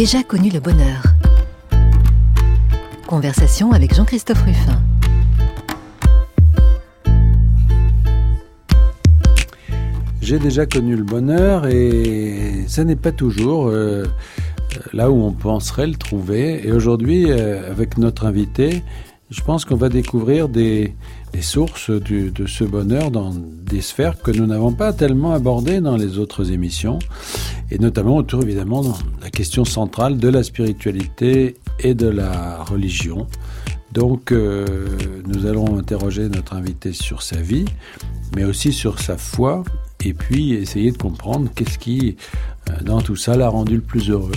Déjà connu le bonheur. Conversation avec Jean-Christophe Ruffin. J'ai déjà connu le bonheur et ça n'est pas toujours euh, là où on penserait le trouver. Et aujourd'hui, euh, avec notre invité, je pense qu'on va découvrir des, sources de ce bonheur dans des sphères que nous n'avons pas tellement abordées dans les autres émissions, et notamment autour évidemment de la question centrale de la spiritualité et de la religion. Donc euh, nous allons interroger notre invité sur sa vie, mais aussi sur sa foi, et puis essayer de comprendre qu'est-ce qui, euh, dans tout ça, l'a rendu le plus heureux.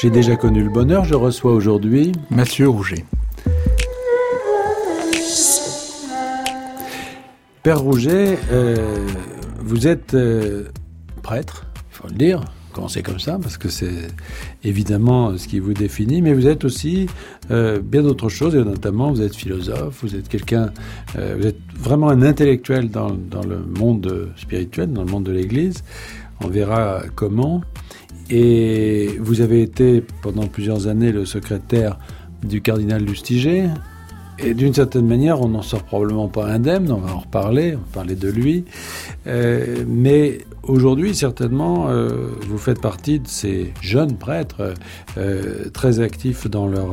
J'ai déjà connu le bonheur, je reçois aujourd'hui Mathieu Rouget. Père Rouget, euh, vous êtes euh, prêtre, il faut le dire, commencer comme ça, parce que c'est évidemment ce qui vous définit, mais vous êtes aussi euh, bien d'autres choses, et notamment vous êtes philosophe, vous êtes quelqu'un, vous êtes vraiment un intellectuel dans, dans, le monde spirituel, dans le monde de l'Église. On verra comment. Et vous avez été pendant plusieurs années le secrétaire du cardinal Lustiger. Et d'une certaine manière, on n'en sort probablement pas indemne, on va en reparler, on va parler de lui. Euh, mais aujourd'hui, certainement, euh, vous faites partie de ces jeunes prêtres euh, très actifs dans leur,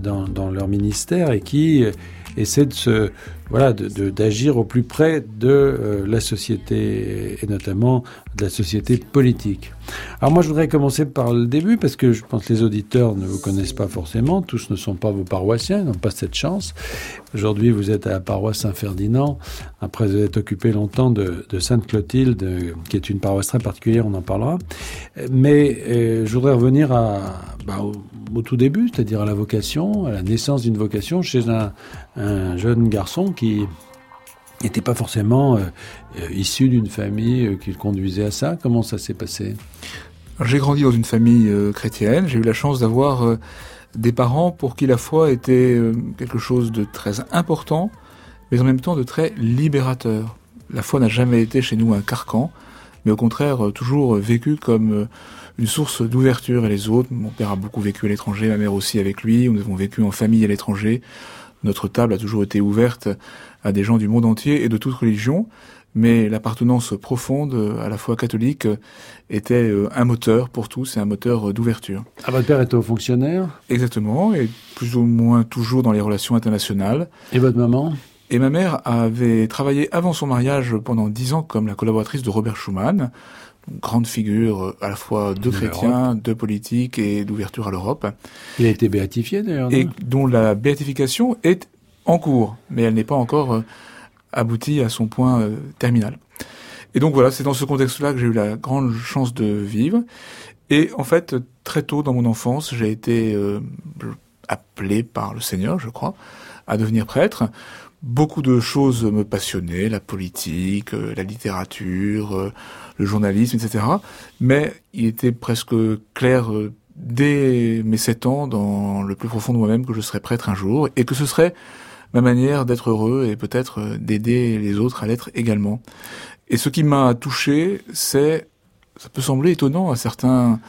dans, leur ministère et qui essaient de se voilà, d'agir au plus près de euh, la société et notamment de la société politique. Alors moi, je voudrais commencer par le début parce que je pense que les auditeurs ne vous connaissent pas forcément, tous ne sont pas vos paroissiens, ils n'ont pas cette chance. Aujourd'hui, vous êtes à la paroisse Saint-Ferdinand, après vous êtes occupé longtemps de, de Sainte-Clotilde, qui est une paroisse très particulière, on en parlera. Mais euh, je voudrais revenir à, bah, au, au, tout début, c'est-à-dire à la vocation, à la naissance d'une vocation chez un, un jeune garçon qui n'était pas forcément euh, euh, issu d'une famille euh, qui le conduisait à ça. Comment ça s'est passé? J'ai grandi dans une famille chrétienne. J'ai eu la chance d'avoir des parents pour qui la foi était quelque chose de très important, mais en même temps de très libérateur. La foi n'a jamais été chez nous un carcan, mais au contraire toujours vécu comme une source d'ouverture à les autres. Mon père a beaucoup vécu à l'étranger, ma mère aussi avec lui. Nous avons vécu en famille à l'étranger. Notre table a toujours été ouverte à des gens du monde entier et de toute religion, mais l'appartenance profonde à la foi catholique était euh, un moteur pour tous et un moteur d'ouverture. Ah, votre père était au fonctionnaire Exactement, et plus ou moins toujours dans les relations internationales. Et votre maman? Et ma mère avait travaillé avant son mariage pendant dix ans comme la collaboratrice de Robert Schuman, grande figure euh, à la fois de, chrétien, de politique et d'ouverture à l'Europe. Il a été béatifié d'ailleurs. Et dont la béatification est en cours, mais elle n'est pas encore euh, aboutie à son point euh, terminal. Et donc voilà, c'est dans ce contexte-là que j'ai eu la grande chance de vivre. Et en fait, très tôt dans mon enfance, j'ai été appelé par le Seigneur, je crois, à devenir prêtre beaucoup de choses me passionnaient, la politique, euh, la littérature, le journalisme, etc. Mais il était presque clair euh, dès mes sept ans, dans le plus profond de moi-même, que je serais prêtre un jour, et que ce serait ma manière d'être heureux et peut-être d'aider les autres à l'être également. Et ce qui m'a touché, c'est, ça peut sembler étonnant à certains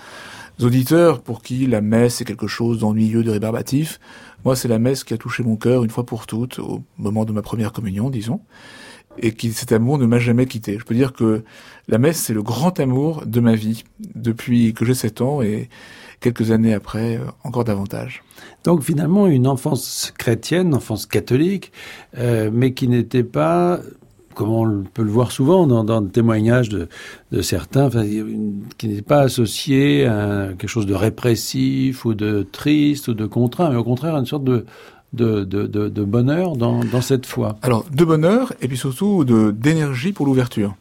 auditeurs pour qui la messe est quelque chose d'ennuyeux, de rébarbatif, moi, c'est la messe qui a touché mon cœur une fois pour toutes, au moment de ma première communion, disons, et qui cet amour ne m'a jamais quitté. Je peux dire que la messe, c'est le grand amour de ma vie, depuis que j'ai 7 ans et quelques années après, euh, encore davantage. Donc finalement, une enfance chrétienne, une enfance catholique, euh, mais qui n'était pas comme on peut le voir souvent dans, dans le témoignage de, certains, qui n'est pas associé à quelque chose de répressif ou de triste ou de contraint, mais au contraire une sorte de, de, de, de bonheur dans, dans, cette foi. Alors, de bonheur et puis surtout d'énergie pour l'ouverture.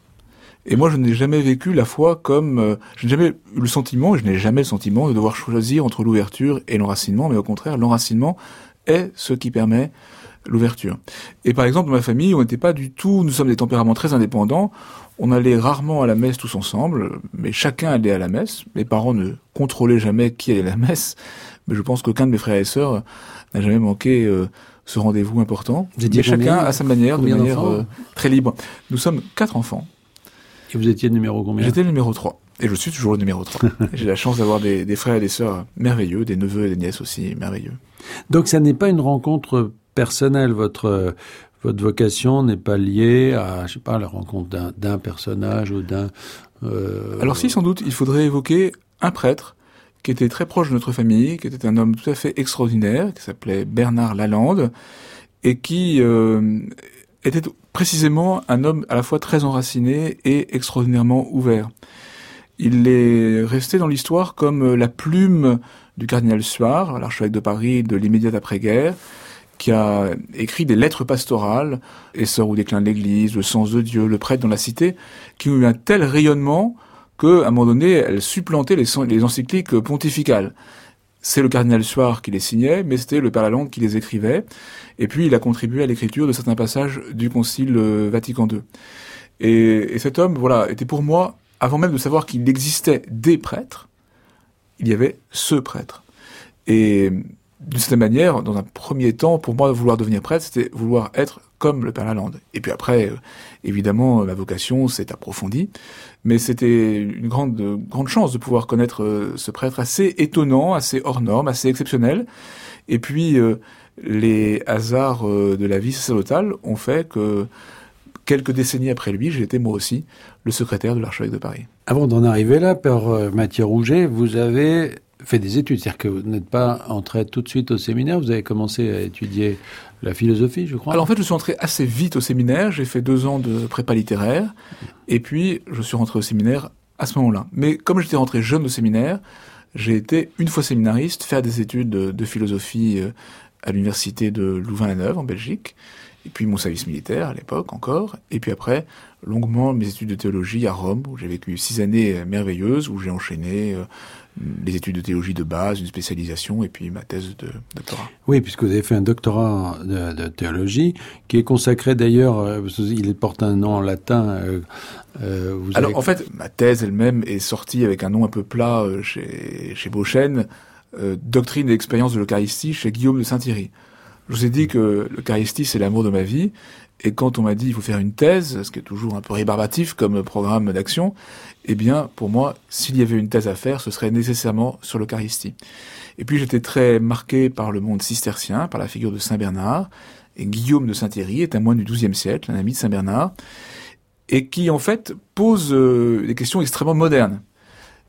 Et moi, je n'ai jamais vécu la foi comme... Euh, je n'ai jamais eu le sentiment, je n'ai jamais le sentiment de devoir choisir entre l'ouverture et l'enracinement, mais au contraire, l'enracinement est ce qui permet l'ouverture. Et par exemple, dans ma famille, on n'était pas du tout, nous sommes des tempéraments très indépendants, on allait rarement à la messe tous ensemble, mais chacun allait à la messe. Mes parents ne contrôlaient jamais qui allait à la messe, mais je pense qu'aucun de mes frères et sœurs n'a jamais manqué euh, ce rendez-vous important. Vous étiez Mais chacun à sa manière, de manière euh, très libre. Nous sommes quatre enfants. Et vous étiez le numéro combien J'étais le numéro 3. Et je suis toujours le numéro 3. J'ai la chance d'avoir des, des frères et des sœurs merveilleux, des neveux et des nièces aussi merveilleux. Donc ça n'est pas une rencontre personnelle. Votre votre vocation n'est pas liée à je sais pas la rencontre d'un d'un personnage ou d'un. euh, Alors si, sans doute, il faudrait évoquer un prêtre qui était très proche de notre famille, qui était un homme tout à fait extraordinaire, qui s'appelait Bernard Lalande, et qui euh, était précisément un homme à la fois très enraciné et extraordinairement ouvert. Il est resté dans l'histoire comme la plume du cardinal Suard, l'archevêque de Paris de l'immédiate après-guerre, qui a écrit des lettres pastorales, Essor ou déclin de l'Église, Le sens de Dieu, Le prêtre dans la cité, qui ont eu un tel rayonnement qu'à un moment donné, elles supplantaient les, encycliques pontificales. C'est le cardinal Suard qui les signait, mais c'était le Père Lalande qui les écrivait. Et puis, il a contribué à l'écriture de certains passages du Concile Vatican II. Et, et cet homme, voilà, était pour moi, avant même de savoir qu'il existait des prêtres, il y avait ce prêtre. Et d'une certaine manière, dans un premier temps, pour moi, vouloir devenir prêtre, c'était vouloir être comme le Père Lalande. Et puis après, euh, évidemment, ma vocation s'est approfondie, mais c'était une grande, grande chance de pouvoir connaître euh, ce prêtre assez étonnant, assez hors norme, assez exceptionnel. Et puis, euh, les hasards de la vie sacerdotale ont fait que quelques décennies après lui, j'ai été moi aussi le secrétaire de l'archevêque de Paris. Avant d'en arriver là, Père Mathieu Rouget, vous avez fait des études, c'est-à-dire que vous n'êtes pas entré tout de suite au séminaire, vous avez commencé à étudier la philosophie, je crois. Alors en fait, je suis entré assez vite au séminaire, j'ai fait deux ans de prépa littéraire, et puis je suis rentré au séminaire à ce moment-là. Mais comme j'étais rentré jeune au séminaire, j'ai été une fois séminariste, faire des études de, philosophie à l'université de Louvain-la-Neuve en Belgique, et puis mon service militaire à l'époque encore, et puis après longuement mes études de théologie à Rome, où j'ai vécu six années merveilleuses, où j'ai enchaîné les études de théologie de base, une spécialisation, et puis ma thèse de doctorat. Oui, puisque vous avez fait un doctorat de, de théologie, qui est consacré d'ailleurs, euh, il porte un nom en latin. Euh, euh, vous Alors avez... en fait, ma thèse elle-même est sortie avec un nom un peu plat chez, chez Beauchesne, Doctrine et expérience de l'Eucharistie chez Guillaume de Saint-Thierry. Je vous ai dit que l'Eucharistie, c'est l'amour de ma vie. Et quand on m'a dit il faut faire une thèse, ce qui est toujours un peu rébarbatif comme programme d'action, eh bien, pour moi, s'il y avait une thèse à faire, ce serait nécessairement sur l'Eucharistie. Et puis j'étais très marqué par le monde cistercien, par la figure de Saint Bernard. Et Guillaume de Saint-Thierry est un moine du XIIe siècle, un ami de Saint Bernard, et qui en fait pose euh, des questions extrêmement modernes.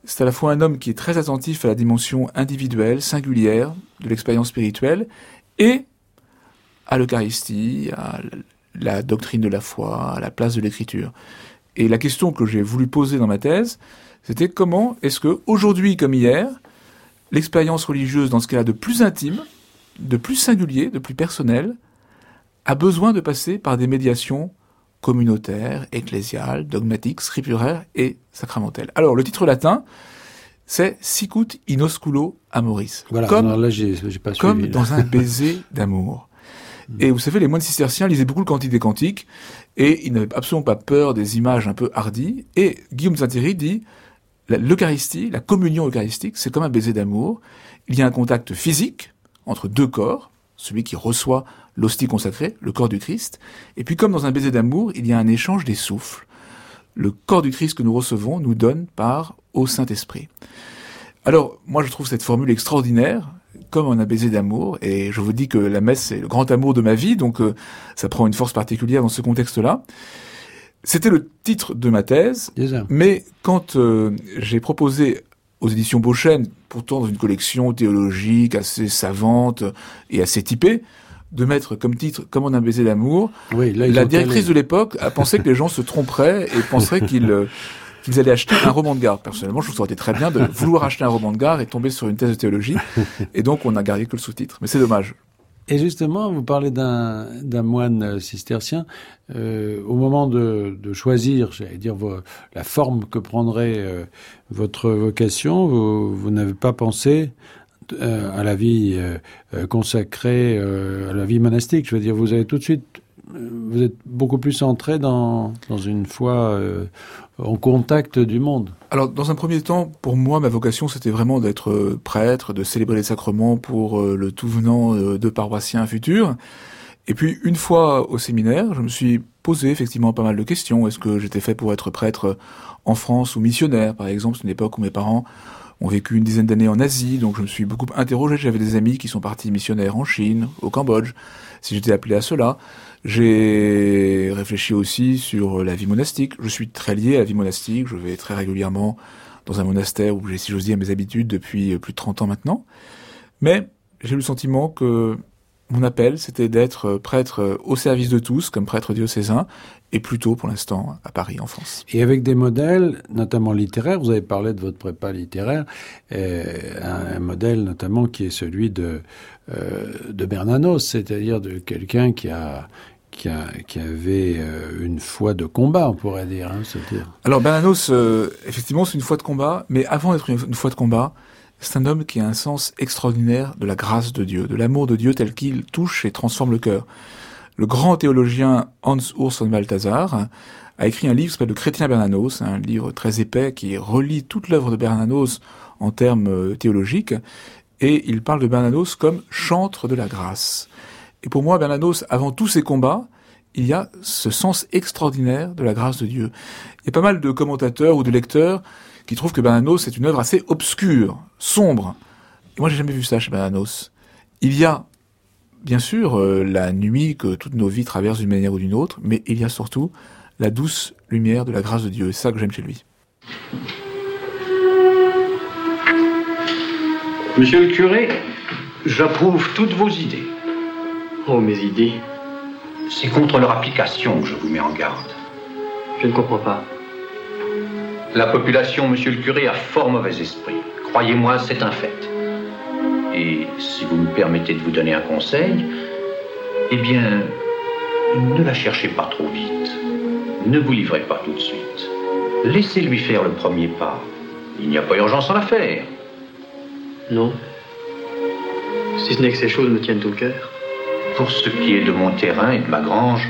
C'est à la fois un homme qui est très attentif à la dimension individuelle, singulière de l'expérience spirituelle, et à l'Eucharistie, à la doctrine de la foi, à la place de l'écriture. Et la question que j'ai voulu poser dans ma thèse, c'était comment est-ce que, aujourd'hui comme hier, l'expérience religieuse, dans ce qu'elle a de plus intime, de plus singulier, de plus personnel, a besoin de passer par des médiations communautaires, ecclésiales, dogmatiques, scripturaires et sacramentelles. Alors, le titre latin, c'est Sicut in osculo amoris. Voilà, comme, non, là, j'ai pas comme suivi, là. dans un baiser d'amour. Et vous savez, les moines cisterciens lisaient beaucoup le Cantique des Cantiques, et ils n'avaient absolument pas peur des images un peu hardies. Et Guillaume Saint-Thierry dit, l'Eucharistie, la communion eucharistique, c'est comme un baiser d'amour. Il y a un contact physique entre deux corps, celui qui reçoit l'hostie consacrée, le corps du Christ, et puis comme dans un baiser d'amour, il y a un échange des souffles. Le corps du Christ que nous recevons nous donne part au Saint-Esprit. Alors, moi, je trouve cette formule extraordinaire, comme un baiser d'amour, et je vous dis que la messe c'est le grand amour de ma vie, donc euh, ça prend une force particulière dans ce contexte-là. C'était le titre de ma thèse, Déjà. mais quand euh, j'ai proposé aux éditions Beauchesne, pourtant dans une collection théologique assez savante et assez typée, de mettre comme titre Comme on a baiser d'amour, Oui, la directrice calé. de l'époque a pensé que les gens se tromperaient et penseraient qu'ils qu'ils allaient acheter un roman de gare. Personnellement, je trouve que très bien de vouloir acheter un roman de gare et tomber sur une thèse de théologie. Et donc, on a gardé que le sous-titre. Mais c'est dommage. Et justement, vous parlez d'un moine cistercien. Euh, au moment de, choisir, j'allais dire, la forme que prendrait euh, votre vocation, vous, vous n'avez pas pensé euh, à la vie consacrée, à la vie monastique. Je veux dire, vous avez tout de suite vous êtes beaucoup plus entré dans, une foi euh, en contact du monde. Alors, dans un premier temps, pour moi, ma vocation, c'était vraiment d'être euh, prêtre, de célébrer les sacrements pour euh, le tout venant de paroissiens futurs. Et puis, une fois au séminaire, je me suis posé effectivement pas mal de questions. Est-ce que j'étais fait pour être prêtre en France ou missionnaire, par exemple C'est une époque où mes parents ont vécu une dizaine d'années en Asie, donc je me suis beaucoup interrogé. J'avais des amis qui sont partis missionnaires en Chine, au Cambodge, si j'étais appelé à cela. J'ai réfléchi aussi sur la vie monastique. Je suis très lié à la vie monastique. Je vais très régulièrement dans un monastère où j'ai, si j'ose dire, mes habitudes depuis plus de 30 ans maintenant. Mais j'ai le sentiment que mon appel, c'était d'être prêtre au service de tous, comme prêtre diocésain, et plutôt pour l'instant à Paris, en France. Et avec des modèles, notamment littéraires, vous avez parlé de votre prépa littéraire, euh, un, modèle notamment qui est celui de, euh, de Bernanos, c'est-à-dire de quelqu'un qui a qui, a, qui, avait euh, une foi de combat, on pourrait dire. Hein, dire. Alors Bernanos, euh, effectivement, c'est une foi de combat, mais avant d'être une foi de combat, c'est un homme qui a un sens extraordinaire de la grâce de Dieu, de l'amour de Dieu tel qu'il touche et transforme le cœur le grand théologien Hans Urs von Balthasar a écrit un livre qui s'appelle Le Chrétien Bernanos, un livre très épais qui relie toute l'œuvre de Bernanos en termes euh, théologiques, et il parle de Bernanos comme chantre de la grâce. Et pour moi, Bernanos, avant tous ses combats, il y a ce sens extraordinaire de la grâce de Dieu. Il y a pas mal de commentateurs ou de lecteurs qui trouvent que Bernanos est une œuvre assez obscure, sombre. Et moi, j'ai jamais vu ça chez Bernanos. Il y a bien sûr euh, la nuit que toutes nos vies traversent d'une manière ou d'une autre, mais il y a surtout la douce lumière de la grâce de Dieu. C'est ça que j'aime chez lui. Monsieur le curé, j'approuve toutes vos idées. Oh, mes idées C'est contre leur application que je vous mets en garde. Je ne comprends pas. La population, monsieur le curé, a fort mauvais esprit. Croyez-moi, c'est un fait. Et si vous me permettez de vous donner un conseil, eh bien, ne la cherchez pas trop vite. Ne vous livrez pas tout de suite. Laissez-lui faire le premier pas. Il n'y a pas urgence à la faire. Non. Si ce n'est que ces choses me tiennent au cœur. Pour ce qui est de mon terrain et de ma grange,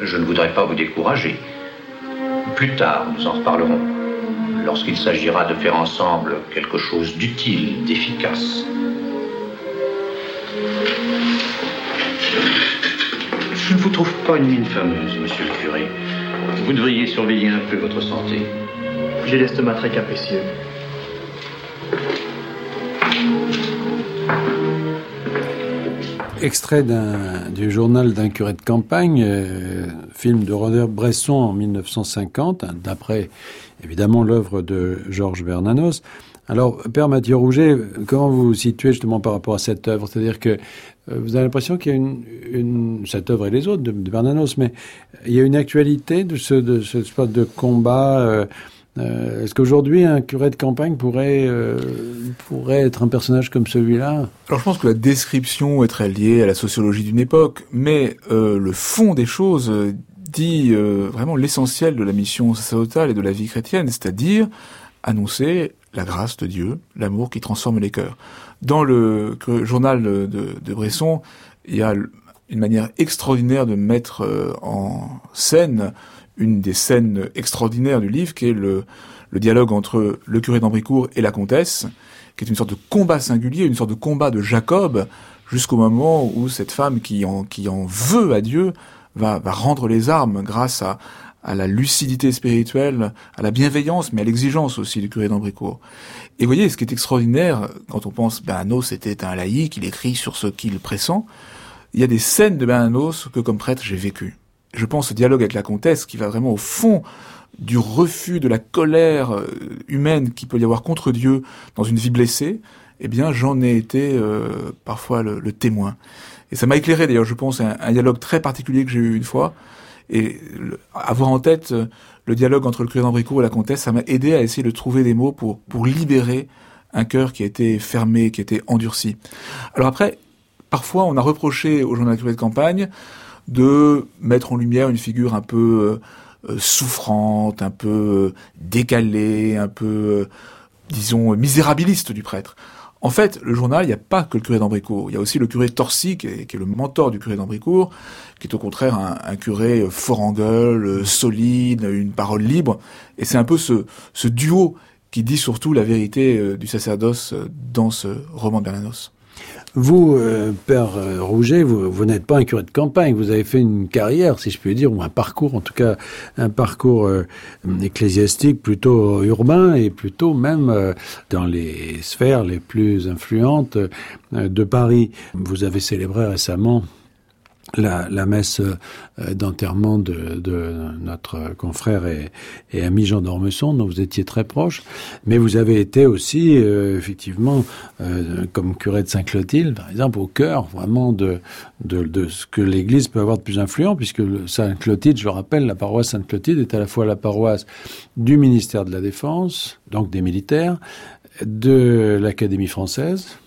je ne voudrais pas vous décourager. Plus tard, nous en reparlerons, lorsqu'il s'agira de faire ensemble quelque chose d'utile, d'efficace. Je ne vous trouve pas une mine fameuse, monsieur le curé. Vous devriez surveiller un peu votre santé. J'ai l'estomac très capricieux. Extrait du journal d'un curé de campagne, euh, film de Roder Bresson en 1950, d'après évidemment l'œuvre de Georges Bernanos. Alors, Père Mathieu Rouget, comment vous vous situez justement par rapport à cette œuvre? C'est-à-dire que euh, vous avez l'impression qu'il y a une, cette œuvre et les autres de, Bernanos, mais il y a une actualité de ce, de ce spot de combat. Euh, euh, est-ce qu'aujourd'hui un curé de campagne pourrait pourrait être un personnage comme celui-là? Alors je pense que la description est très liée à la sociologie d'une époque, mais le fond des choses dit vraiment l'essentiel de la mission sacerdotale et de la vie chrétienne, c'est-à-dire annoncer la grâce de Dieu, l'amour qui transforme les cœurs. Dans le journal de, de, Bresson, il y a une manière extraordinaire de mettre euh, en scène une des scènes extraordinaires du livre, qui est le, le dialogue entre le curé d'Ambricourt et la comtesse, qui est une sorte de combat singulier, une sorte de combat de Jacob, jusqu'au moment où cette femme qui en, qui en veut à Dieu va, va rendre les armes grâce à, à la lucidité spirituelle, à la bienveillance, mais à l'exigence aussi du curé d'Ambricourt. Et vous voyez, ce qui est extraordinaire, quand on pense Bernanos c'était un laïc, il écrit sur ce qu'il pressent, il y a des scènes de Bernanos que comme prêtre j'ai vécu. Je pense au dialogue avec la comtesse qui va vraiment au fond du refus, de la colère euh, humaine qu'il peut y avoir contre Dieu dans une vie blessée, eh bien j'en ai été euh, parfois le, témoin. Et ça m'a éclairé d'ailleurs, je pense, un, un dialogue très particulier que j'ai eu une fois, et avoir en tête euh, le dialogue entre le curé d'Ambricourt et la comtesse, ça m'a aidé à essayer de trouver des mots pour, pour libérer un cœur qui a été fermé, qui a été endurci. Alors après, parfois on a reproché au journal curé de campagne de mettre en lumière une figure un peu euh, euh, souffrante, un peu décalée, un peu, disons, misérabiliste du prêtre. En fait, le journal, il n'y a pas que le curé d'Ambricourt. Il y a aussi le curé Torcy, qui est, le mentor du curé d'Ambricourt, qui est au contraire un, curé fort en gueule, solide, une parole libre. Et c'est un peu ce, duo qui dit surtout la vérité euh, du sacerdoce euh, dans ce roman de Bernanos. Vous, euh, Père Rouget, vous, vous n'êtes pas un curé de campagne, vous avez fait une carrière, si je puis dire, ou un parcours, en tout cas un parcours ecclésiastique plutôt urbain et plutôt même dans les sphères les plus influentes de Paris. Vous avez célébré récemment la, la, messe euh, d'enterrement de, de, notre confrère et, et, ami Jean d'Ormesson, dont vous étiez très proche, mais vous avez été aussi, euh, effectivement, euh, comme curé de Saint-Clotilde, par exemple, au cœur vraiment de, de, de ce que l'Église peut avoir de plus influent, puisque Saint-Clotilde, je rappelle, la paroisse Sainte-Clotilde est à la fois la paroisse du ministère de la Défense, donc des militaires, de l'Académie française,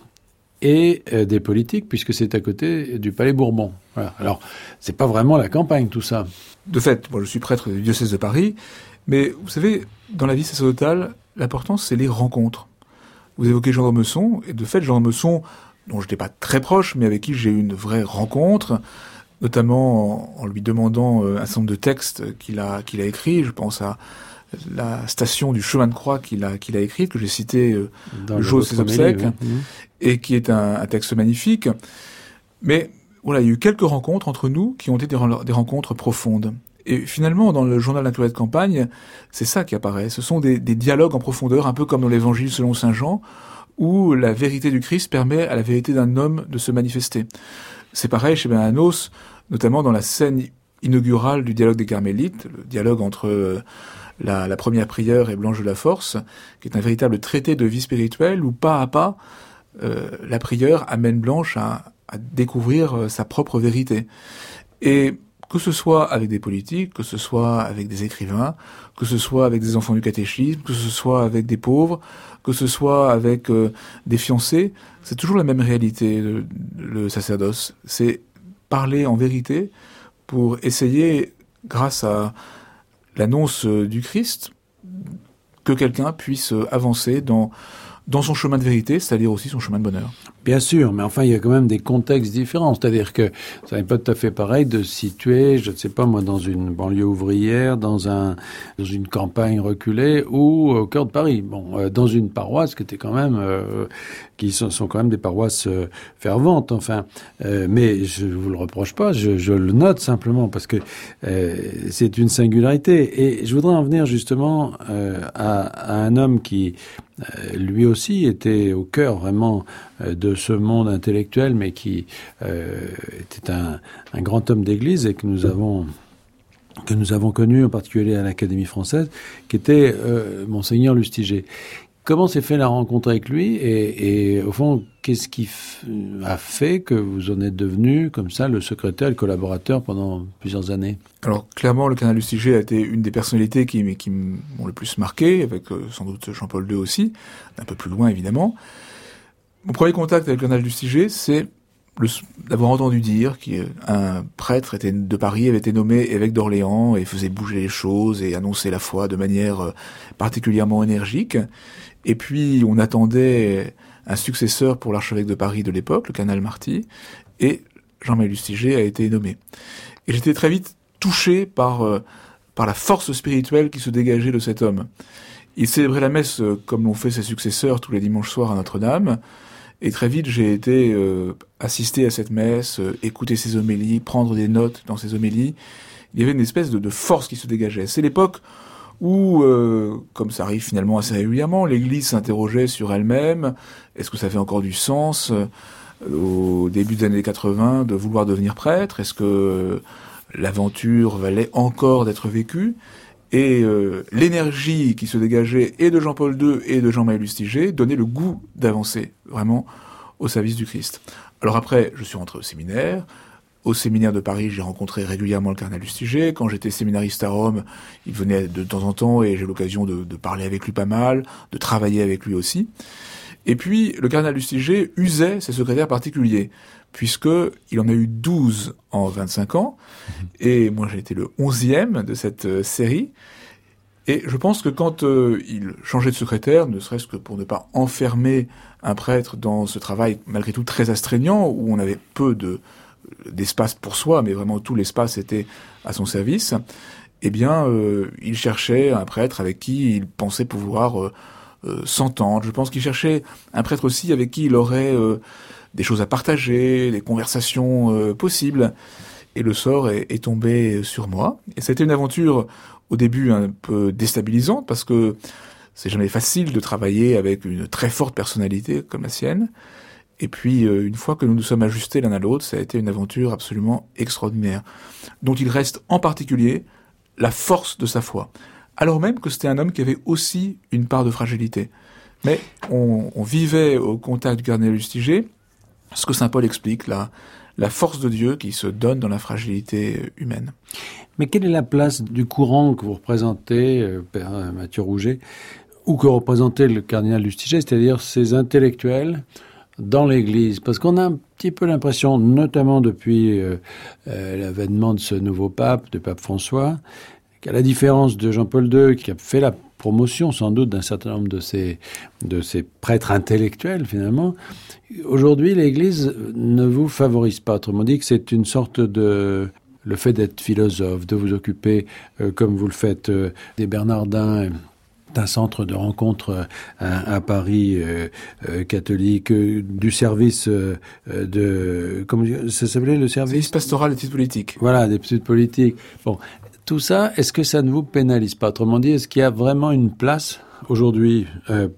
et euh, des politiques, puisque c'est à côté du Palais Bourbon. Voilà. Alors, c'est pas vraiment la campagne, tout ça. De fait, moi je suis prêtre du diocèse de Paris, mais vous savez, dans la vie sacerdotale, l'important c'est les rencontres. Vous évoquez Jean d'Ormesson, et de fait, Jean d'Ormesson, dont je n'étais pas très proche, mais avec qui j'ai eu une vraie rencontre, notamment en, lui demandant euh, un certain nombre de textes qu'il a, qu'il a écrits, je pense à la station du chemin de croix qu'il a, qu'il a écrite, que j'ai cité euh, le jour de ses obsèques, et qui est un, texte magnifique. Mais voilà, il y a eu quelques rencontres entre nous qui ont été des, rencontres profondes. Et finalement, dans le journal d'intérêt de campagne, c'est ça qui apparaît. Ce sont des, dialogues en profondeur, un peu comme dans l'évangile selon Saint Jean, où la vérité du Christ permet à la vérité d'un homme de se manifester. C'est pareil chez Bernanos, notamment dans la scène inaugurale du dialogue des Carmélites, le dialogue entre euh, la, la, première prière et Blanche de la Force, qui est un véritable traité de vie spirituelle où pas à pas, euh, la prieure amène Blanche à, découvrir euh, sa propre vérité. Et que ce soit avec des politiques, que ce soit avec des écrivains, que ce soit avec des enfants du catéchisme, que ce soit avec des pauvres, que ce soit avec euh, des fiancés, c'est toujours la même réalité, le sacerdoce. C'est parler en vérité pour essayer, grâce à l'annonce du Christ, que quelqu'un puisse avancer dans, dans son chemin de vérité, c'est-à-dire aussi son chemin de bonheur. Bien sûr, mais enfin, il y a quand même des contextes différents. C'est-à-dire que ça n'est pas tout à fait pareil de situer, je ne sais pas moi, dans une banlieue ouvrière, dans un dans une campagne reculée ou au cœur de Paris. Bon, euh, dans une paroisse qui était quand même, euh, qui sont, quand même des paroisses euh, ferventes. Enfin, mais je vous le reproche pas, je, le note simplement parce que c'est une singularité. Et je voudrais en venir justement à, un homme qui lui aussi était au cœur vraiment de ce monde intellectuel, mais qui euh, était un, grand homme d'Église et que nous avons que nous avons connu en particulier à l'Académie française, qui était euh, monseigneur Lustiger. Comment s'est fait la rencontre avec lui et, au fond, qu'est-ce qui a fait que vous en êtes devenu comme ça le secrétaire, le collaborateur pendant plusieurs années? Alors clairement, le canal Lustiger a été une des personnalités qui, m'ont le plus marqué, avec euh, sans doute Jean-Paul II aussi, un peu plus loin évidemment. Mon premier contact avec le canal du Siget, c'est d'avoir entendu dire qu'un prêtre était de Paris avait été nommé évêque d'Orléans et faisait bouger les choses et annonçait la foi de manière euh, particulièrement énergique. Et puis on attendait un successeur pour l'archevêque de Paris de l'époque, le canal Marty, et Jean-Marie Lustiger a été nommé. Et j'étais très vite touché par euh, par la force spirituelle qui se dégageait de cet homme. Il célébrait la messe euh, comme l'ont fait ses successeurs tous les dimanches soirs à Notre-Dame. Et très vite, j'ai été euh, assisté à cette messe, euh, écouter ses homélies, prendre des notes dans ses homélies. Il y avait une espèce de, de force qui se dégageait. C'est l'époque où, euh, comme ça arrive finalement assez régulièrement, l'Église s'interrogeait sur elle-même. Est-ce que ça fait encore du sens au début des années 80 de vouloir devenir prêtre? Est-ce que l'aventure valait encore d'être vécue? Et euh, l'énergie qui se dégageait et de Jean-Paul II et de Jean-Marie Lustiger donnait le goût d'avancer vraiment au service du Christ. Alors après, je suis rentré au séminaire. Au séminaire de Paris, j'ai rencontré régulièrement le cardinal Lustiger. Quand j'étais séminariste à Rome, il venait de temps en temps et j'ai l'occasion de, de, parler avec lui pas mal, de travailler avec lui aussi. Et puis, le cardinal Lustiger usait ses secrétaires particuliers puisque il en a eu 12 en 25 ans, et moi j'ai été le 11e de cette euh, série. Et je pense que quand euh, il changeait de secrétaire, ne serait-ce que pour ne pas enfermer un prêtre dans ce travail malgré tout très astreignant, où on avait peu de d'espace pour soi, mais vraiment tout l'espace était à son service, eh bien, euh, il cherchait un prêtre avec qui il pensait pouvoir euh, euh, s'entendre. Je pense qu'il cherchait un prêtre aussi avec qui il aurait des choses à partager, des conversations possibles. Et le sort est, est, tombé sur moi. Et c'était une aventure au début un peu déstabilisante parce que c'est jamais facile de travailler avec une très forte personnalité comme la sienne. Et puis, euh, une fois que nous nous sommes ajustés l'un à l'autre, ça a été une aventure absolument extraordinaire, dont il reste en particulier la force de sa foi. Alors même que c'était un homme qui avait aussi une part de fragilité. Mais on, vivait au contact du cardinal Lustiger, ce que saint Paul explique, la, la force de Dieu qui se donne dans la fragilité humaine. Mais quelle est la place du courant que vous représentez, euh, Père Mathieu Rouget, ou que représentait le cardinal Lustiger, c'est-à-dire ces intellectuels dans l'Église Parce qu'on a un petit peu l'impression, notamment depuis euh, euh, l'avènement de ce nouveau pape, de pape François, qu'à la différence de Jean-Paul II, qui a fait la promotion sans doute d'un certain nombre de ces, de ces prêtres intellectuels finalement, aujourd'hui l'Église ne vous favorise pas. Autrement dit que c'est une sorte de le fait d'être philosophe, de vous occuper, euh, comme vous le faites, des Bernardins, un centre de rencontre euh, à, Paris euh, euh, catholique, du service de comment ça s'appelait le service? Pastoral d'études politiques. Voilà, des études politiques. Bon, tout ça, est-ce que ça ne vous pénalise pas? Autrement dit, est-ce qu'il y a vraiment une place aujourd'hui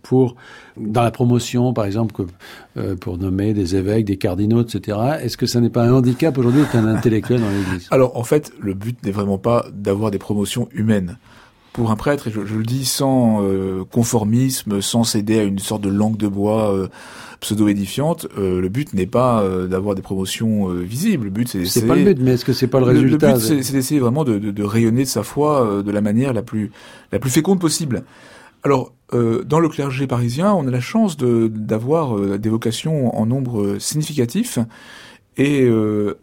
pour dans la promotion, par exemple, que, pour nommer des évêques, des cardinaux, etc. Est-ce que ça n'est pas un handicap aujourd'hui qu'un intellectuel dans l'Église? Alors, en fait, le but n'est vraiment pas d'avoir des promotions humaines pour un prêtre, et je, le dis sans euh, conformisme, sans céder à une sorte de langue de bois euh, pseudo-édifiante, euh, le but n'est pas d'avoir des promotions visibles. Le but, c'est C'est pas le but, mais est-ce que c'est pas le, résultat Le but, c'est d'essayer vraiment de, de, de, rayonner de sa foi de la manière la plus la plus féconde possible. Alors, dans le clergé parisien, on a la chance d'avoir des vocations en nombre significatif et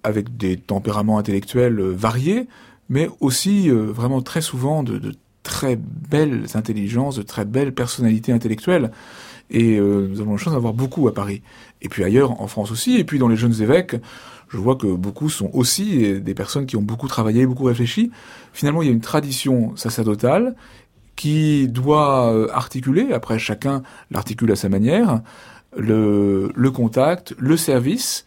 avec des tempéraments intellectuels variés, mais aussi vraiment très souvent de, de très belles intelligences, de très belles personnalités intellectuelles. Et euh, nous avons la chance d'avoir beaucoup à Paris. Et puis ailleurs, en France aussi, et puis dans les jeunes évêques, je vois que beaucoup sont aussi des personnes qui ont beaucoup travaillé, beaucoup réfléchi. Finalement, il y a une tradition sacerdotale qui doit euh, articuler, après chacun l'articule à sa manière, le contact, le service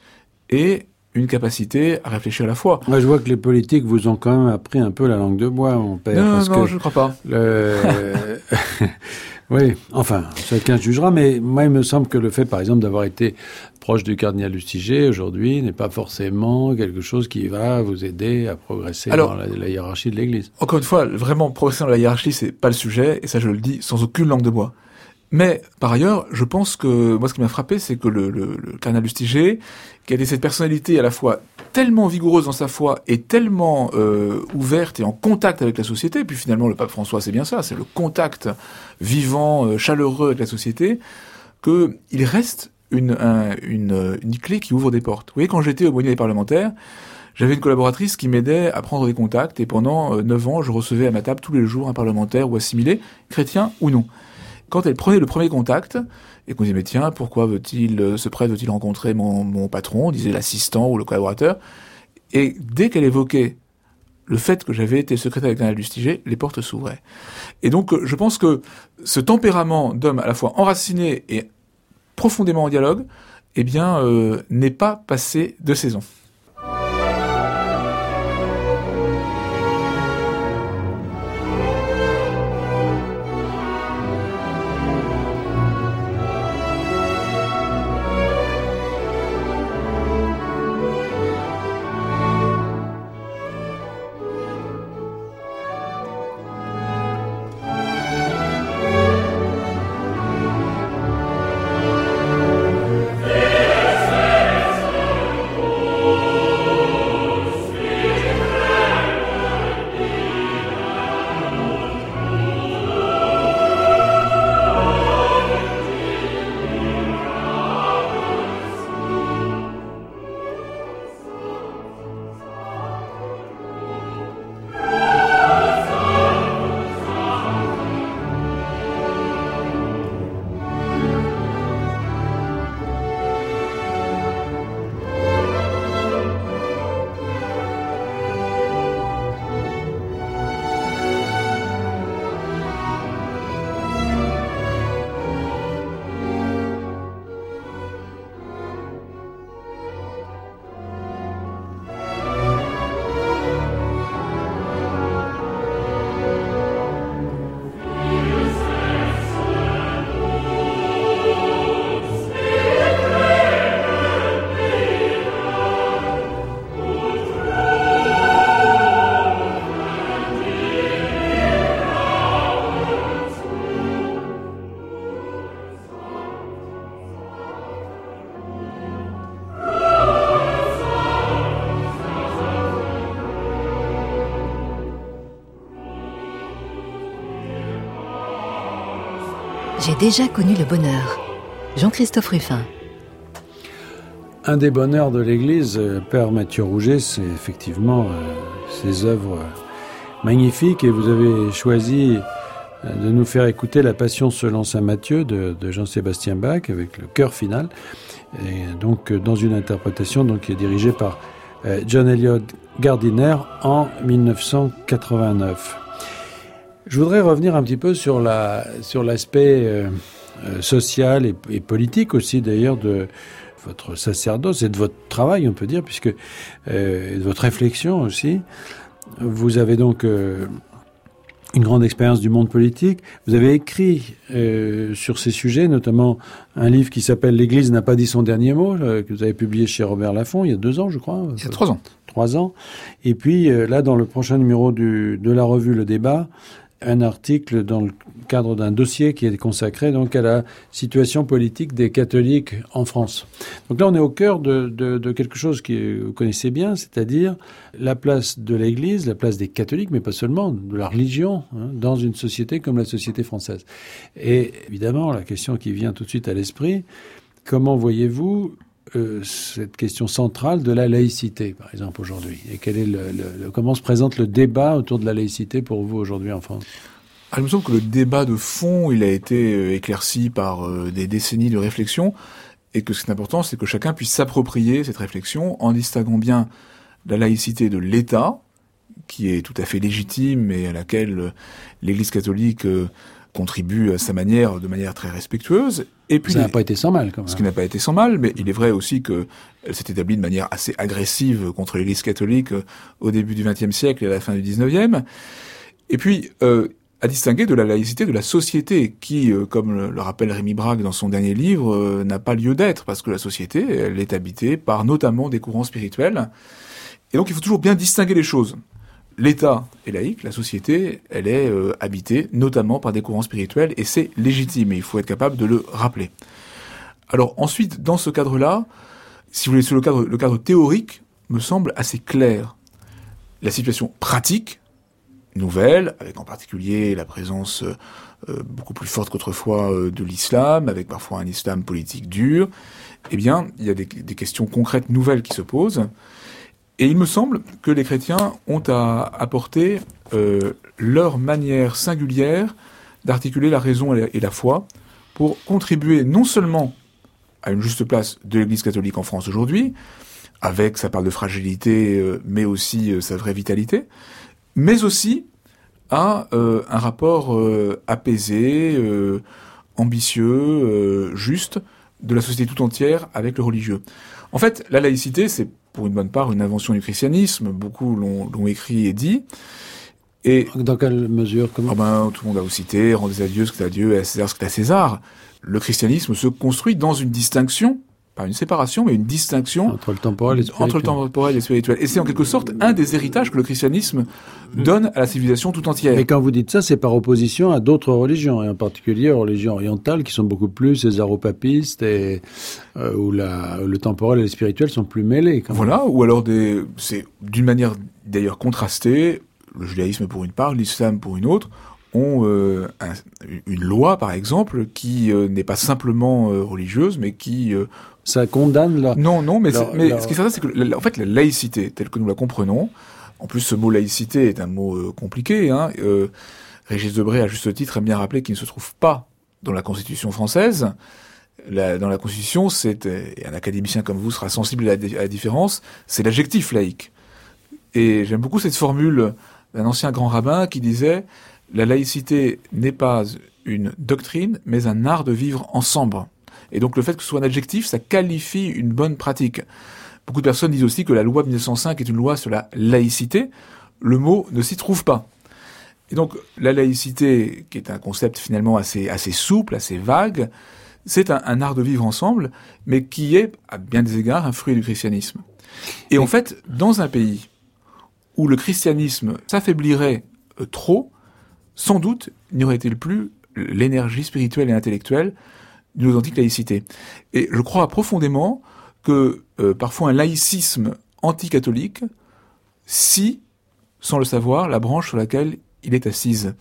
et une capacité à réfléchir à la fois. Moi, je vois que les politiques vous ont quand même appris un peu la langue de bois, mon père. Non, non, je ne crois pas. oui, enfin, chacun jugera, mais moi, il me semble que le fait, par exemple, d'avoir été proche du cardinal Lustiger aujourd'hui n'est pas forcément quelque chose qui va vous aider à progresser dans la, la hiérarchie de l'Église. Encore une fois, vraiment progresser dans la hiérarchie, c'est pas le sujet, et ça, je le dis sans aucune langue de bois. Mais par ailleurs, je pense que moi, ce qui m'a frappé, c'est que le, le, le cardinal Lustiger, qui avait cette personnalité à la fois tellement vigoureuse dans sa foi et tellement euh, ouverte et en contact avec la société, puis finalement le pape François, c'est bien ça, c'est le contact vivant, euh, chaleureux avec la société, que il reste une, une, une, clé qui ouvre des portes. Vous voyez, quand j'étais au moyen des parlementaires, j'avais une collaboratrice qui m'aidait à prendre des contacts, et pendant euh, neuf ans, je recevais à ma table tous les jours un parlementaire ou assimilé, chrétien ou non quand elle prenait le premier contact, et qu'on disait, mais tiens, pourquoi veut-il, euh, ce prêtre veut-il rencontrer mon, mon patron, disait l'assistant ou le collaborateur, et dès qu'elle évoquait le fait que j'avais été secrétaire avec Canal Lustiger, les portes s'ouvraient. Et donc, euh, je pense que ce tempérament d'homme à la fois enraciné et profondément en dialogue, eh bien, euh, n'est pas passé de saison. Déjà connu le bonheur. Jean-Christophe Ruffin. Un des bonheurs de l'Église, euh, Père Mathieu Rouget, c'est effectivement euh, ses œuvres magnifiques et vous avez choisi euh, de nous faire écouter la Passion selon Saint Matthieu de, Jean-Sébastien Bach avec le chœur final et donc euh, dans une interprétation donc qui est dirigée par euh, John Elliott Gardiner en 1989. Je voudrais revenir un petit peu sur la sur l'aspect euh, euh, social et, et politique aussi d'ailleurs de votre sacerdoce et de votre travail, on peut dire, puisque euh, et de votre réflexion aussi. Vous avez donc euh, une grande expérience du monde politique. Vous avez écrit euh, sur ces sujets, notamment un livre qui s'appelle L'Église n'a pas dit son dernier mot, euh, que vous avez publié chez Robert Laffont il y a deux ans, je crois. Il y a trois ans. Trois ans. Et puis euh, là, dans le prochain numéro du, de la revue Le Débat, un article dans le cadre d'un dossier qui est consacré donc à la situation politique des catholiques en France. Donc là, on est au cœur de, quelque chose que vous connaissez bien, c'est-à-dire la place de l'Église, la place des catholiques, mais pas seulement, de la religion, hein, dans une société comme la société française. Et évidemment, la question qui vient tout de suite à l'esprit, comment voyez-vous euh, cette question centrale de la laïcité, par exemple, aujourd'hui. Et comment se présente le débat autour de la laïcité pour vous aujourd'hui en France? Ah, Il me semble que le débat de fond, il a été euh, éclairci par euh, des décennies de réflexion, et que ce qui est important, c'est que chacun puisse s'approprier cette réflexion en distinguant bien la laïcité de l'État, qui est tout à fait légitime et à laquelle l'Église catholique contribue à sa manière, de manière très respectueuse. Et puis, ça n'a pas été sans mal, quand même. Ce qui n'a pas été sans mal, mais il est vrai aussi que elle s'est établie de manière assez agressive contre l'Église catholique euh, au début du XXe siècle et à la fin du XIXe. Et puis, euh, à distinguer de la laïcité de la société, qui, euh, comme le, le, rappelle Rémi Braque dans son dernier livre, euh, n'a pas lieu d'être, parce que la société, elle est habitée par notamment des courants spirituels. Et donc, il faut toujours bien distinguer les choses. L'État est laïque, la société, elle est euh, habitée notamment par des courants spirituels, et c'est légitime, et il faut être capable de le rappeler. Alors ensuite, dans ce cadre-là, si vous voulez, sur le cadre, théorique me semble assez clair. La situation pratique, nouvelle, avec en particulier la présence euh, beaucoup plus forte qu'autrefois euh, de l'islam, avec parfois un islam politique dur, eh bien, il y a des questions concrètes nouvelles qui se posent. Et il me semble que les chrétiens ont à apporter euh, leur manière singulière d'articuler la raison et la, foi pour contribuer non seulement à une juste place de l'Église catholique en France aujourd'hui, avec sa part de fragilité, euh, mais aussi euh, sa vraie vitalité, mais aussi à euh, un rapport euh, apaisé, euh, ambitieux, juste de la société tout entière avec le religieux. En fait, la laïcité, c'est pour une bonne part une invention du christianisme. Beaucoup l'ont écrit et dit. Et dans quelle mesure comment oh ben, Tout le monde a vous cité, rendez à Dieu ce que à Dieu et à César ce que à César. Le christianisme se construit dans une distinction, pas une séparation, mais une distinction entre le temporel et le spirituel. Entre le temporel et spirituel. Et c'est en quelque sorte un des héritages que le christianisme donne à la civilisation tout entière. Et quand vous dites ça, c'est par opposition à d'autres religions, et en particulier aux religions orientales qui sont beaucoup plus césaropapistes et euh, où, la, où le temporel et le spirituel sont plus mêlés. Quand voilà, même. ou alors des, c'est d'une manière d'ailleurs contrastée, le judaïsme pour une part, l'islam pour une autre, ont euh, un, une loi, par exemple, qui euh, n'est pas simplement euh, religieuse, mais qui... ça condamne la... Non, non, mais, ce qui est certain, c'est que, la, en fait, la laïcité, telle que nous la comprenons, en plus, ce mot laïcité est un mot compliqué. Hein, Régis Debray, à juste titre, aime bien rappeler qu'il ne se trouve pas dans la Constitution française. Dans la Constitution, c'est, et un académicien comme vous sera sensible à la, à la différence, c'est l'adjectif laïque. Et j'aime beaucoup cette formule d'un ancien grand rabbin qui disait la laïcité n'est pas une doctrine, mais un art de vivre ensemble. Et donc le fait que ce soit un adjectif, ça qualifie une bonne pratique. Beaucoup de personnes disent aussi que la loi de 1905 est une loi sur la laïcité. Le mot ne s'y trouve pas. Et donc la laïcité, qui est un concept finalement assez, assez souple, assez vague, c'est un, un, art de vivre ensemble, mais qui est, à bien des égards, un fruit du christianisme. Et en fait, dans un pays où le christianisme s'affaiblirait euh, trop, sans doute n'y aurait-il plus l'énergie spirituelle et intellectuelle d'une authentique laïcité. Et je crois profondément que euh, parfois un laïcisme anticatholique si, sans le savoir, la branche sur laquelle il est assise.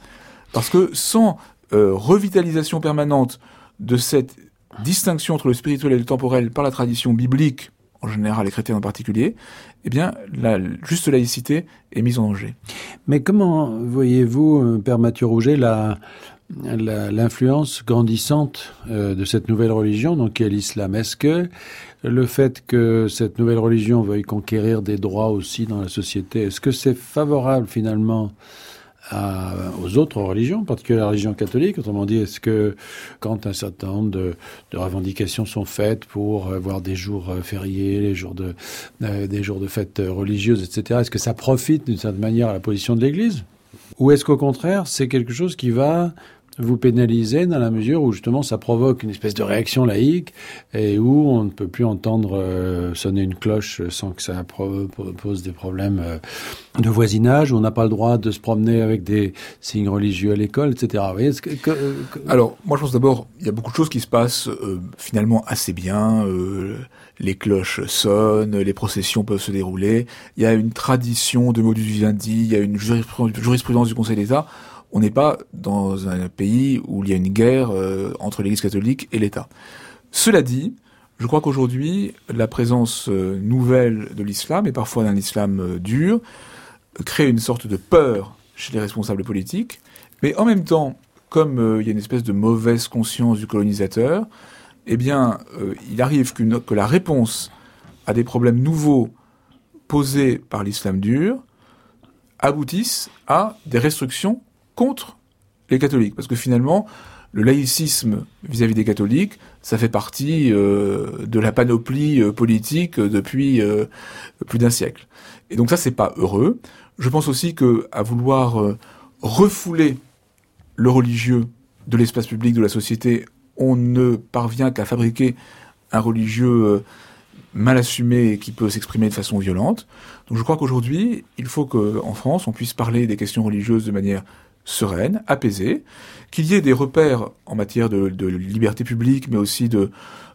Parce que sans euh, revitalisation permanente de cette distinction entre le spirituel et le temporel par la tradition biblique en général et chrétienne en particulier, eh bien, la juste laïcité est mise en danger. Mais comment voyez-vous, euh, Père Mathieu Rouget, l'influence grandissante euh, de cette nouvelle religion, donc qui est l'islam Est-ce que le fait que cette nouvelle religion veuille conquérir des droits aussi dans la société, est-ce que c'est favorable finalement aux autres religions, en particulier la religion catholique. Autrement dit, est-ce que quand un certain nombre de, revendications sont faites pour avoir des jours euh, fériés, les jours de, euh, des jours de fêtes religieuses, etc., est-ce que ça profite d'une certaine manière à la position de l'Église? Ou est-ce qu'au contraire, c'est quelque chose qui va vous pénalisez dans la mesure où justement ça provoque une espèce de réaction laïque et où on ne peut plus entendre euh, sonner une cloche sans que ça pose des problèmes euh, de voisinage, où on n'a pas le droit de se promener avec des signes religieux à l'école, etc. Vous voyez, euh, Alors, moi je pense d'abord, il y a beaucoup de choses qui se passent finalement assez bien. les cloches sonnent, les processions peuvent se dérouler. Il y a une tradition de modus vivendi, il y a une jurisprudence du Conseil d'État on n'est pas dans un pays où il y a une guerre euh, entre l'Église catholique et l'État. Cela dit, je crois qu'aujourd'hui, la présence euh, nouvelle de l'islam, et parfois d'un islam euh, dur, crée une sorte de peur chez les responsables politiques, mais en même temps, comme il y a une espèce de mauvaise conscience du colonisateur, eh bien, il arrive que la réponse à des problèmes nouveaux posés par l'islam dur aboutisse à des restrictions contre les catholiques. Parce que finalement, le laïcisme vis-à-vis des catholiques, ça fait partie euh, de la panoplie euh, politique depuis euh, plus d'un siècle. Et donc ça, c'est pas heureux. Je pense aussi que à vouloir refouler le religieux de l'espace public de la société, on ne parvient qu'à fabriquer un religieux mal assumé et qui peut s'exprimer de façon violente. Donc je crois qu'aujourd'hui, il faut qu'en France, on puisse parler des questions religieuses de manière sereine, apaisée, qu'il y ait des repères en matière de, liberté publique, mais aussi de,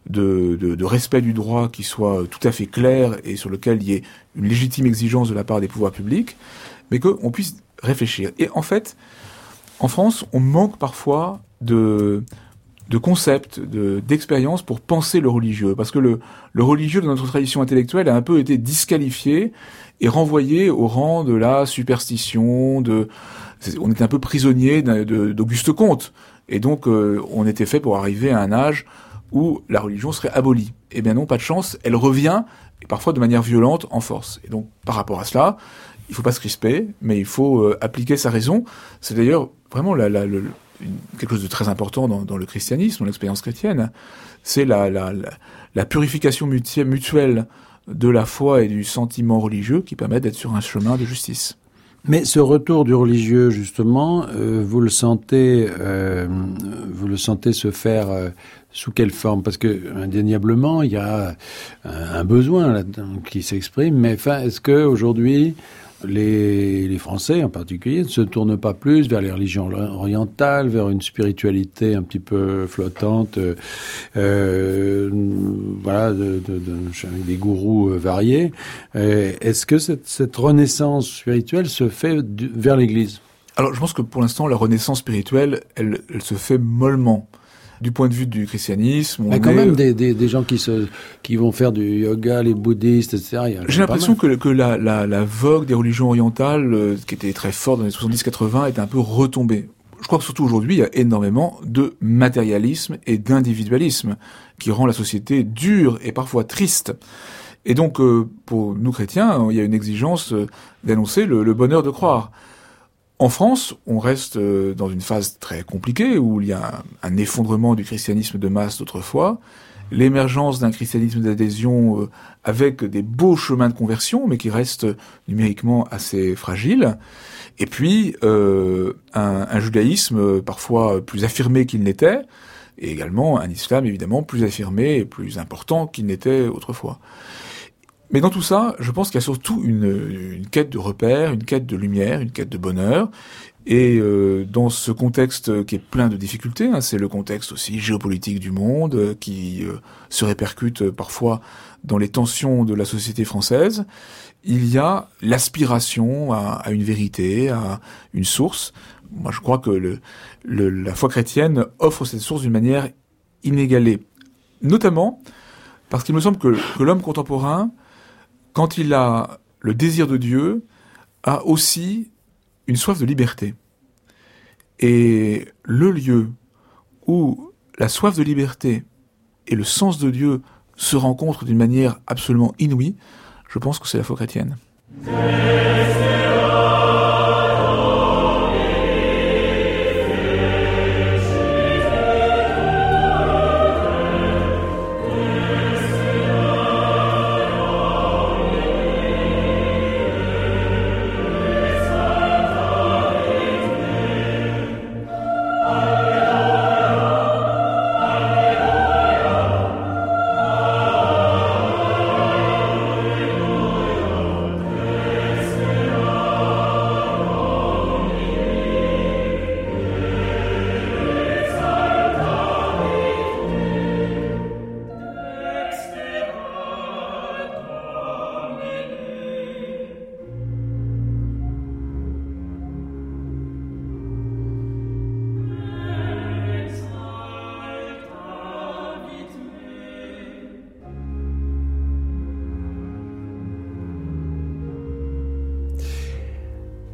de, respect du droit qui soient tout à fait clairs et sur lequel il y ait une légitime exigence de la part des pouvoirs publics, mais qu'on puisse réfléchir. Et en fait, en France, on manque parfois de, de concepts, d'expériences pour penser le religieux, parce que le, le religieux de notre tradition intellectuelle a un peu été disqualifié et renvoyé au rang de la superstition, de on était un peu prisonnier d'Auguste Comte. Et donc, euh, on était fait pour arriver à un âge où la religion serait abolie. Eh bien non, pas de chance, elle revient, et parfois de manière violente, en force. Et donc, par rapport à cela, il faut pas se crisper, mais il faut euh, appliquer sa raison. C'est d'ailleurs vraiment la, quelque chose de très important dans, le christianisme, dans l'expérience chrétienne. C'est la, la, purification mutuelle de la foi et du sentiment religieux qui permet d'être sur un chemin de justice. Mais ce retour du religieux, justement, euh, vous le sentez, euh, vous le sentez se faire euh, sous quelle forme? Parce que indéniablement, il y a un, besoin là qui s'exprime. Mais est-ce que aujourd'hui, les, les, Français en particulier ne se tournent pas plus vers les religions orientales, vers une spiritualité un petit peu flottante, euh, euh voilà, de, de, de, avec des gourous euh, variés. Euh, est-ce que cette, cette, renaissance spirituelle se fait vers l'Église? Alors, je pense que pour l'instant, la renaissance spirituelle, elle, elle se fait mollement du point de vue du christianisme. Il y a quand même des, des, des, gens qui, se, qui vont faire du yoga, les bouddhistes, etc. J'ai l'impression que, que la, la, la, vogue des religions orientales, euh, qui était très forte dans les 70-80, est un peu retombée. Je crois que surtout aujourd'hui, il y a énormément de matérialisme et d'individualisme qui rend la société dure et parfois triste. Et donc, euh, pour nous chrétiens, il y a une exigence euh, d'annoncer le, le bonheur de croire. En France, on reste euh, dans une phase très compliquée où il y a un, effondrement du christianisme de masse d'autrefois, l'émergence d'un christianisme d'adhésion euh, avec des beaux chemins de conversion, mais qui reste numériquement assez fragile, et puis euh, un, judaïsme parfois plus affirmé qu'il n'était, et également un islam évidemment plus affirmé et plus important qu'il n'était autrefois. Mais dans tout ça, je pense qu'il y a surtout une, une, quête de repères, une quête de lumière, une quête de bonheur. Et euh, dans ce contexte qui est plein de difficultés, hein, c'est le contexte aussi géopolitique du monde euh, qui euh, se répercute parfois dans les tensions de la société française, il y a l'aspiration à, à, une vérité, à une source. Moi, je crois que le, le, la foi chrétienne offre cette source d'une manière inégalée, notamment parce qu'il me semble que, que l'homme contemporain, quand il a le désir de Dieu, a aussi une soif de liberté. Et le lieu où la soif de liberté et le sens de Dieu se rencontrent d'une manière absolument inouïe, je pense que c'est la foi chrétienne.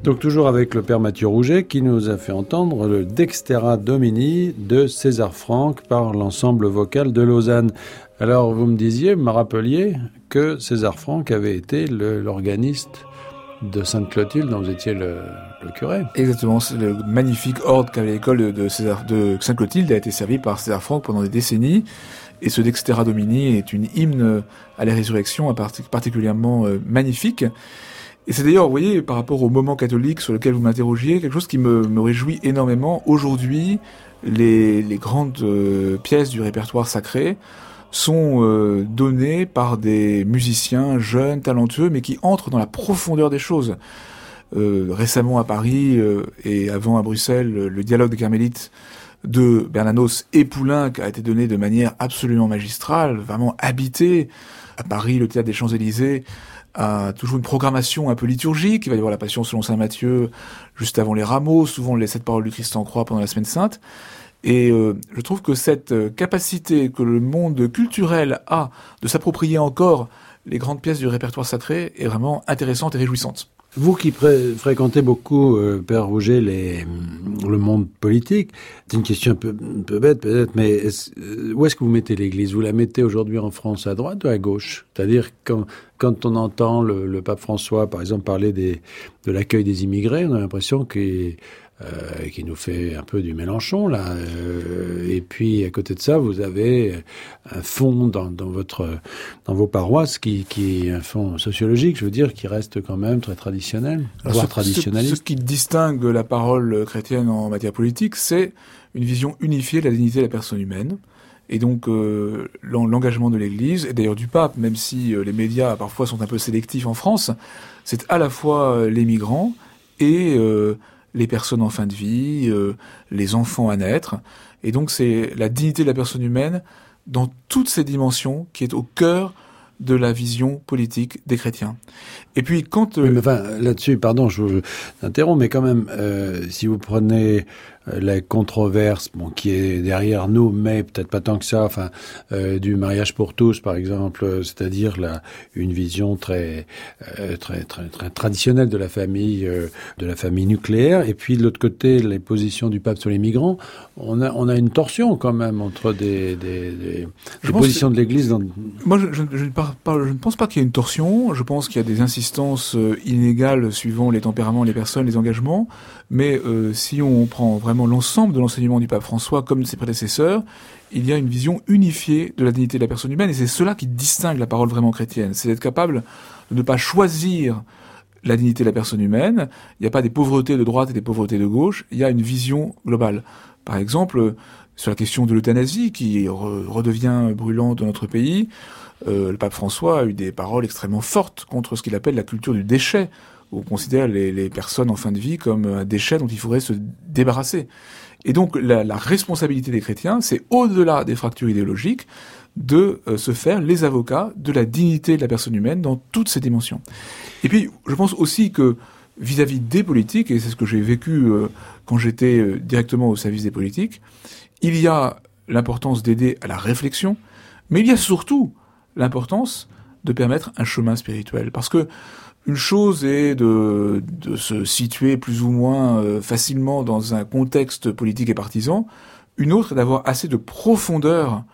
Donc toujours avec le père Mathieu Rouget qui nous a fait entendre le Dextera Domini de César Franck par l'ensemble vocal de Lausanne. Alors vous me disiez, me rappeliez que César Franck avait été l'organiste de Sainte-Clotilde dont vous étiez le, curé. Exactement, le magnifique ordre qu'avait l'école de, de Sainte-Clotilde a été servi par César Franck pendant des décennies. Et ce Dextera Domini est une hymne à la résurrection particulièrement euh, magnifique. Et c'est d'ailleurs, vous voyez, par rapport au moment catholique sur lequel vous m'interrogiez, quelque chose qui me, me réjouit énormément. Aujourd'hui, les, les, grandes euh, pièces du répertoire sacré sont euh, données par des musiciens jeunes, talentueux, mais qui entrent dans la profondeur des choses. Euh, récemment à Paris euh, et avant à Bruxelles, le dialogue des carmélites de Bernanos et Poulain qui a été donné de manière absolument magistrale, vraiment habité. À Paris, le théâtre des Champs-Élysées a toujours une programmation un peu liturgique. Il va y avoir la Passion selon saint Matthieu juste avant les rameaux, souvent les sept paroles du Christ en croix pendant la semaine sainte. Et euh, je trouve que cette euh, capacité que le monde culturel a de s'approprier encore les grandes pièces du répertoire sacré est vraiment intéressante et réjouissante. Vous qui fréquentez beaucoup, euh, Père Rouget, les, le monde politique, c'est une question un peu, un peu bête peut-être, mais est euh, où est-ce que vous mettez l'Église? Vous la mettez aujourd'hui en France à droite ou à gauche? C'est-à-dire quand, quand on entend le, le, pape François, par exemple, parler des, de l'accueil des immigrés, on a l'impression qu'il euh, qui nous fait un peu du Mélenchon là. Euh, et puis à côté de ça, vous avez un fonds dans, dans votre dans vos paroisses qui, qui est un fonds sociologique, je veux dire, qui reste quand même très traditionnel, voire ce, traditionnaliste. Ce, ce qui distingue la parole chrétienne en matière politique, c'est une vision unifiée de la dignité de la personne humaine. Et donc euh, l'engagement de l'Église, et d'ailleurs du pape, même si les médias parfois sont un peu sélectifs en France, c'est à la fois les migrants et les personnes en fin de vie, euh, les enfants à naître. Et donc c'est la dignité de la personne humaine dans toutes ces dimensions qui est au cœur de la vision politique des chrétiens. Et puis quand... Euh... Oui, mais enfin, là-dessus, pardon, je vous interromps, mais quand même, euh, si vous prenez la controverse bon, qui est derrière nous, mais peut-être pas tant que ça, enfin, euh, du mariage pour tous, par exemple, euh, c'est-à-dire la, une vision très, euh, très, très, très traditionnelle de la famille, euh, de la famille nucléaire, et puis de l'autre côté, les positions du pape sur les migrants, on a, on a une torsion quand même entre des, des, des, des positions de l'Église. Dans... Moi, je, je, je, je, ne pense pas qu'il y ait une torsion. Je pense qu'il y a des insistances inégales suivant les tempéraments, les personnes, les engagements. Mais euh, si on prend vraiment l'ensemble de l'enseignement du pape François comme de ses prédécesseurs, il y a une vision unifiée de la dignité de la personne humaine, et c'est cela qui distingue la parole vraiment chrétienne. C'est d'être capable de ne pas choisir la dignité de la personne humaine. Il n'y a pas des pauvretés de droite et des pauvretés de gauche. Il y a une vision globale. Par exemple, sur la question de l'euthanasie, qui redevient brûlante dans notre pays, euh, le pape François a eu des paroles extrêmement fortes contre ce qu'il appelle la culture du déchet, on considère les, personnes en fin de vie comme un déchet dont il faudrait se débarrasser. Et donc la, responsabilité des chrétiens, c'est au-delà des fractures idéologiques, de euh, se faire les avocats de la dignité de la personne humaine dans toutes ses dimensions. Et puis, je pense aussi que vis-à-vis des politiques, et c'est ce que j'ai vécu euh, quand j'étais euh, directement au service des politiques, il y a l'importance d'aider à la réflexion, mais il y a surtout l'importance de permettre un chemin spirituel. Parce que une chose est de, se situer plus ou moins euh, facilement dans un contexte politique et partisan, une autre est d'avoir assez de profondeur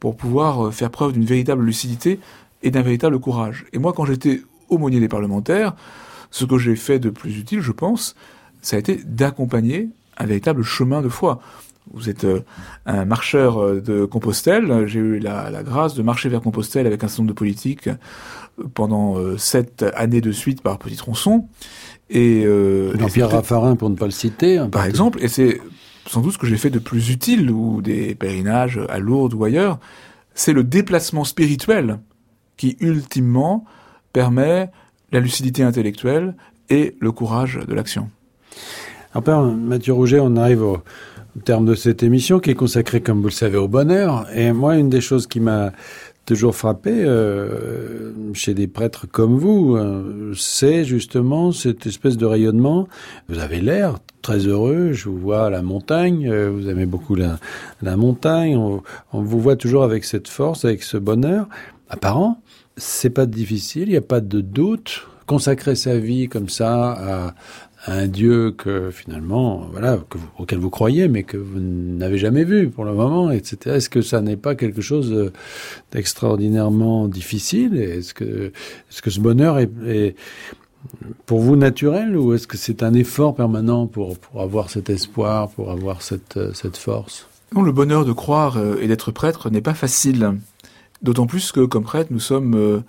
pour pouvoir faire preuve d'une véritable lucidité et d'un véritable courage. Et moi, quand j'étais aumônier des parlementaires, ce que j'ai fait de plus utile, je pense, ça a été d'accompagner un véritable chemin de foi. Vous êtes euh, un marcheur euh, de Compostelle. J'ai eu la, grâce de marcher vers Compostelle avec un certain nombre de politiques euh, pendant sept années de suite par Petit Tronçon. Et Jean-Pierre Raffarin, pour ne pas le citer. Hein, par exemple, et c'est sans doute ce que j'ai fait de plus utile, ou des pèlerinages à Lourdes ou ailleurs, c'est le déplacement spirituel qui, ultimement, permet la lucidité intellectuelle et le courage de l'action. Alors, Mathieu Rouget, on arrive au, terme de cette émission qui est consacrée, comme vous le savez, au bonheur. Et moi, une des choses qui m'a toujours frappé euh, chez des prêtres comme vous, euh, c'est justement cette espèce de rayonnement. Vous avez l'air très heureux, je vous vois à la montagne, euh, vous aimez beaucoup la, la montagne, on, on, vous voit toujours avec cette force, avec ce bonheur apparent c'est pas difficile, il n'y a pas de doute. Consacrer sa vie comme ça à, un Dieu que finalement, voilà, auquel vous croyez, mais que vous n'avez jamais vu pour le moment, etc. Est-ce que ça n'est pas quelque chose d'extraordinairement difficile? Est-ce que, est-ce que ce bonheur est, pour vous naturel ou est-ce que c'est un effort permanent pour, pour avoir cet espoir, pour avoir cette, cette force? Le bonheur de croire euh, et d'être prêtre n'est pas facile. D'autant plus que, comme prêtre, nous sommes euh,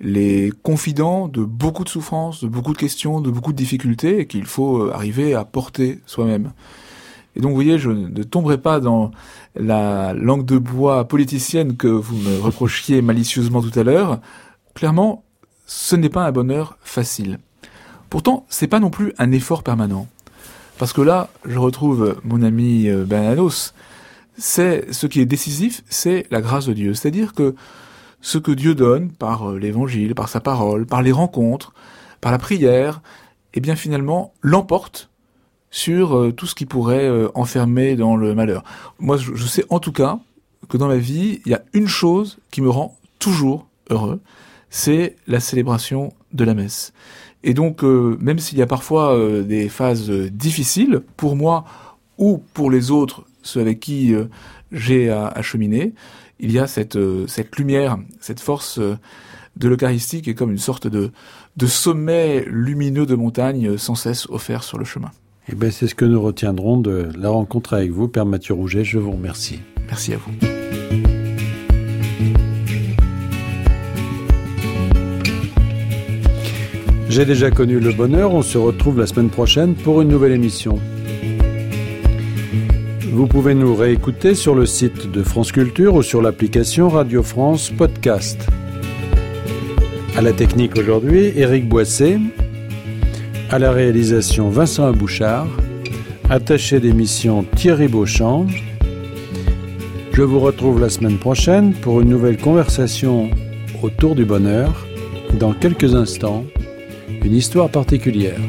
les confidents de beaucoup de souffrances, de beaucoup de questions, de beaucoup de difficultés, et qu'il faut euh, arriver à porter soi-même. Et donc, vous voyez, je ne tomberai pas dans la langue de bois politicienne que vous me reprochiez malicieusement tout à l'heure. Clairement, ce n'est pas un bonheur facile. Pourtant, c'est pas non plus un effort permanent. Parce que là, je retrouve mon ami euh, Bananos, c'est ce qui est décisif, c'est la grâce de Dieu. C'est-à-dire que ce que Dieu donne par euh, l'évangile, par sa parole, par les rencontres, par la prière, eh bien finalement l'emporte sur euh, tout ce qui pourrait euh, enfermer dans le malheur. Moi, je, sais en tout cas que dans ma vie, il y a une chose qui me rend toujours heureux, c'est la célébration de la messe. Et donc, même s'il y a parfois des phases difficiles, pour moi ou pour les autres, ceux avec qui j'ai à, cheminer, il y a cette, euh, cette lumière, cette force euh, de l'Eucharistie qui est comme une sorte de, de sommet lumineux de montagne sans cesse offert sur le chemin. Eh ben, c'est ce que nous retiendrons de la rencontre avec vous, Père Mathieu Rouget. Je vous remercie. Merci à vous. J'ai déjà connu le bonheur. On se retrouve la semaine prochaine pour une nouvelle émission. Vous pouvez nous réécouter sur le site de France Culture ou sur l'application Radio France Podcast. À la technique aujourd'hui, Éric Boisset. À la réalisation, Vincent Abouchard. Attaché d'émission, Thierry Beauchamp. Je vous retrouve la semaine prochaine pour une nouvelle conversation autour du bonheur. Dans quelques instants, une histoire particulière.